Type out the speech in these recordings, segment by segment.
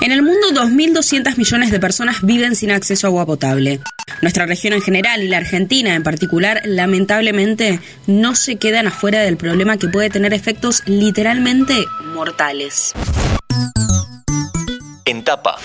En el mundo, 2.200 millones de personas viven sin acceso a agua potable. Nuestra región en general y la Argentina en particular, lamentablemente, no se quedan afuera del problema que puede tener efectos literalmente mortales. En tapa.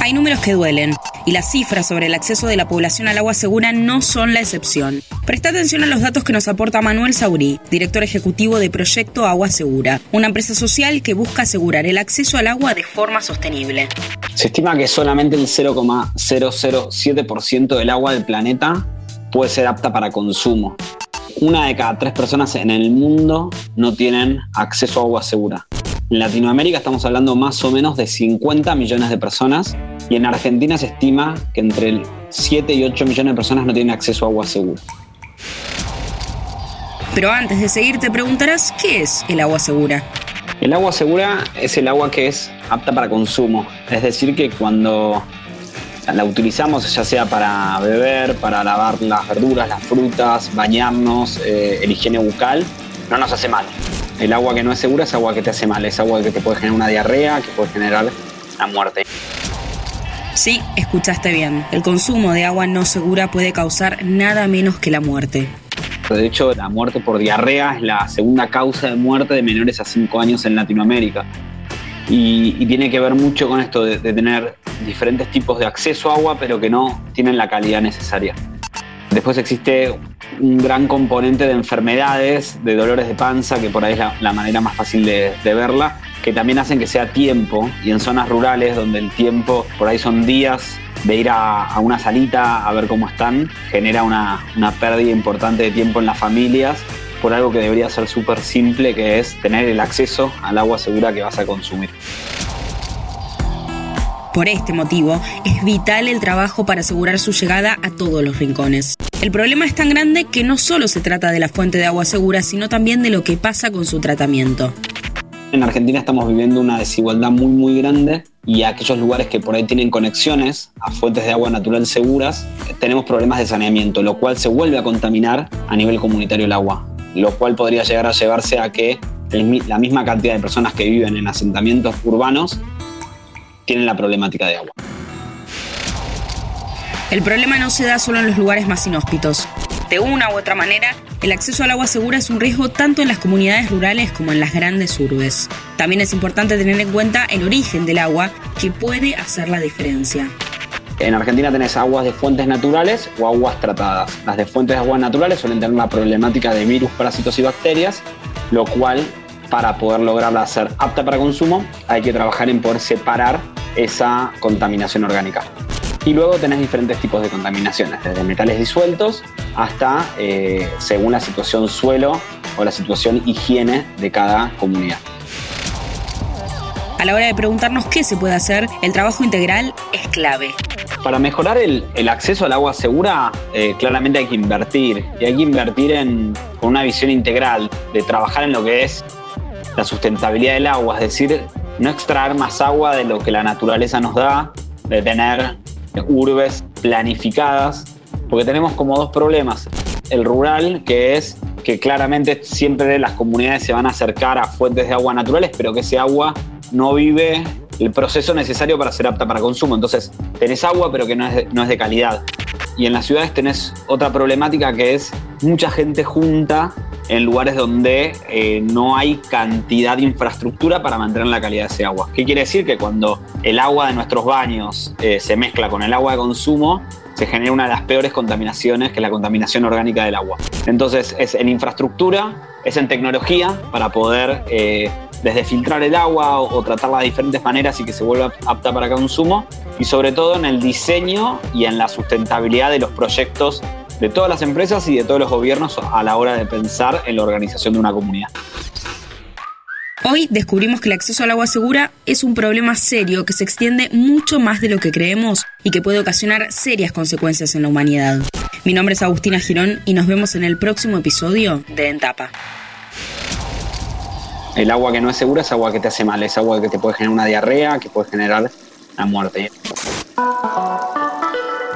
Hay números que duelen, y las cifras sobre el acceso de la población al agua segura no son la excepción. Presta atención a los datos que nos aporta Manuel Saurí, director ejecutivo de Proyecto Agua Segura, una empresa social que busca asegurar el acceso al agua de forma sostenible. Se estima que solamente el 0,007% del agua del planeta puede ser apta para consumo. Una de cada tres personas en el mundo no tienen acceso a agua segura. En Latinoamérica estamos hablando más o menos de 50 millones de personas y en Argentina se estima que entre 7 y 8 millones de personas no tienen acceso a agua segura. Pero antes de seguir te preguntarás, ¿qué es el agua segura? El agua segura es el agua que es apta para consumo, es decir, que cuando la utilizamos ya sea para beber, para lavar las verduras, las frutas, bañarnos, eh, el higiene bucal, no nos hace mal. El agua que no es segura es agua que te hace mal, es agua que te puede generar una diarrea, que puede generar la muerte. Sí, escuchaste bien. El consumo de agua no segura puede causar nada menos que la muerte. De hecho, la muerte por diarrea es la segunda causa de muerte de menores a 5 años en Latinoamérica. Y, tiene que ver mucho con esto de tener diferentes tipos de acceso a agua, pero que no tienen la calidad necesaria. Después existe un gran componente de enfermedades, de dolores de panza, que por ahí es la, manera más fácil de, verla, que también hacen que sea tiempo. Y en zonas rurales, donde el tiempo por ahí son días de ir a, una salita a ver cómo están, genera una, una pérdida importante de tiempo en las familias por algo que debería ser súper simple, que es tener el acceso al agua segura que vas a consumir. Por este motivo, es vital el trabajo para asegurar su llegada a todos los rincones. El problema es tan grande que no solo se trata de la fuente de agua segura, sino también de lo que pasa con su tratamiento. En Argentina estamos viviendo una desigualdad muy muy grande y aquellos lugares que por ahí tienen conexiones a fuentes de agua natural seguras, tenemos problemas de saneamiento, lo cual se vuelve a contaminar a nivel comunitario el agua, lo cual podría llegar a llevarse a que la misma cantidad de personas que viven en asentamientos urbanos tienen la problemática de agua. El problema no se da solo en los lugares más inhóspitos. De una u otra manera, el acceso al agua segura es un riesgo tanto en las comunidades rurales como en las grandes urbes. También es importante tener en cuenta el origen del agua, que puede hacer la diferencia. En Argentina tenés aguas de fuentes naturales o aguas tratadas. Las de fuentes de aguas naturales suelen tener la problemática de virus, parásitos y bacterias, lo cual para poder lograrla ser apta para consumo hay que trabajar en poder separar esa contaminación orgánica. Y luego tenés diferentes tipos de contaminaciones, desde metales disueltos hasta eh, según la situación suelo o la situación higiene de cada comunidad. A la hora de preguntarnos qué se puede hacer, el trabajo integral es clave. Para mejorar el, acceso al agua segura, eh, claramente hay que invertir. Y hay que invertir en, con una visión integral, de trabajar en lo que es la sustentabilidad del agua, es decir, no extraer más agua de lo que la naturaleza nos da, de tener urbes planificadas, porque tenemos como dos problemas. El rural, que es que claramente siempre las comunidades se van a acercar a fuentes de agua naturales, pero que ese agua no vive el proceso necesario para ser apta para consumo. Entonces, tenés agua, pero que no es no es de calidad. Y en las ciudades tenés otra problemática que es mucha gente junta en lugares donde eh, no hay cantidad de infraestructura para mantener la calidad de ese agua. ¿Qué quiere decir? Que cuando el agua de nuestros baños eh, se mezcla con el agua de consumo, se genera una de las peores contaminaciones, que es la contaminación orgánica del agua. Entonces es en infraestructura, es en tecnología para poder eh, desde filtrar el agua o, o, tratarla de diferentes maneras y que se vuelva apta para consumo, y sobre todo en el diseño y en la sustentabilidad de los proyectos de todas las empresas y de todos los gobiernos a la hora de pensar en la organización de una comunidad. Hoy descubrimos que el acceso al agua segura es un problema serio que se extiende mucho más de lo que creemos y que puede ocasionar serias consecuencias en la humanidad. Mi nombre es Agustina Girón y nos vemos en el próximo episodio de Entapa. El agua que no es segura es agua que te hace mal, es agua que te puede generar una diarrea, que puede generar la muerte